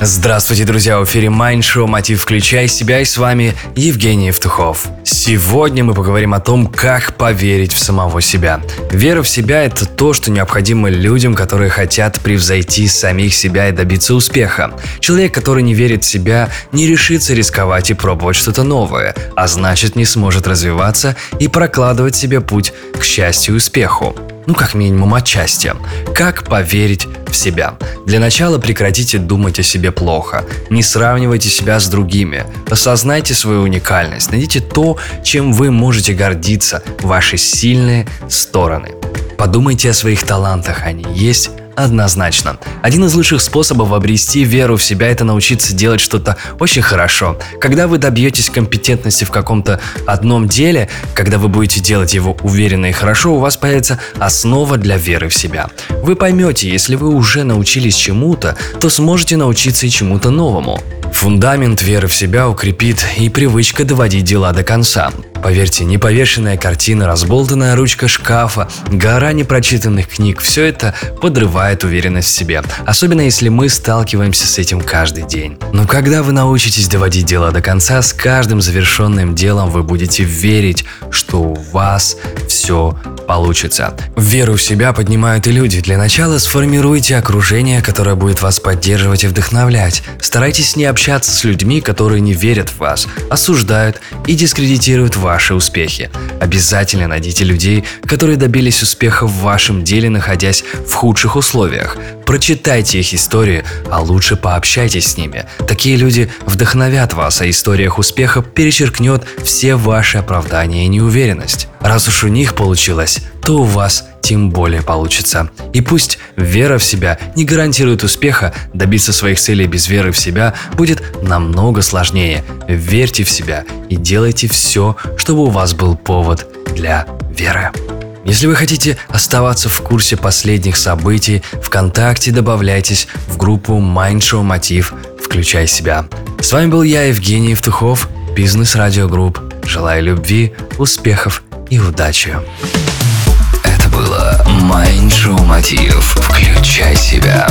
Здравствуйте, друзья! В эфире Mind Show «Мотив. Включай себя» и с вами Евгений Евтухов. Сегодня мы поговорим о том, как поверить в самого себя. Вера в себя – это то, что необходимо людям, которые хотят превзойти самих себя и добиться успеха. Человек, который не верит в себя, не решится рисковать и пробовать что-то новое, а значит не сможет развиваться и прокладывать себе путь к счастью и успеху ну как минимум отчасти. Как поверить в себя? Для начала прекратите думать о себе плохо. Не сравнивайте себя с другими. Осознайте свою уникальность. Найдите то, чем вы можете гордиться, ваши сильные стороны. Подумайте о своих талантах, они есть однозначно. Один из лучших способов обрести веру в себя – это научиться делать что-то очень хорошо. Когда вы добьетесь компетентности в каком-то одном деле, когда вы будете делать его уверенно и хорошо, у вас появится основа для веры в себя. Вы поймете, если вы уже научились чему-то, то сможете научиться и чему-то новому. Фундамент веры в себя укрепит и привычка доводить дела до конца. Поверьте, неповешенная картина, разболтанная ручка шкафа, гора непрочитанных книг – все это подрывает уверенность в себе. Особенно если мы сталкиваемся с этим каждый день. Но когда вы научитесь доводить дела до конца, с каждым завершенным делом вы будете верить, что у вас все получится. Веру в себя поднимают и люди. Для начала сформируйте окружение, которое будет вас поддерживать и вдохновлять. Старайтесь не общаться с людьми, которые не верят в вас, осуждают и дискредитируют ваши успехи. Обязательно найдите людей, которые добились успеха в вашем деле, находясь в худших условиях. Прочитайте их истории, а лучше пообщайтесь с ними. Такие люди вдохновят вас, а историях успеха перечеркнет все ваши оправдания и неуверенность. Раз уж у них получилось, то у вас тем более получится. И пусть вера в себя не гарантирует успеха, добиться своих целей без веры в себя будет намного сложнее. Верьте в себя и делайте все, чтобы у вас был повод для веры. Если вы хотите оставаться в курсе последних событий, ВКонтакте добавляйтесь в группу Mind Show Мотив «Включай себя». С вами был я, Евгений Евтухов, Бизнес Радио Групп. Желаю любви, успехов и удачи. Show Мотив «Включай себя».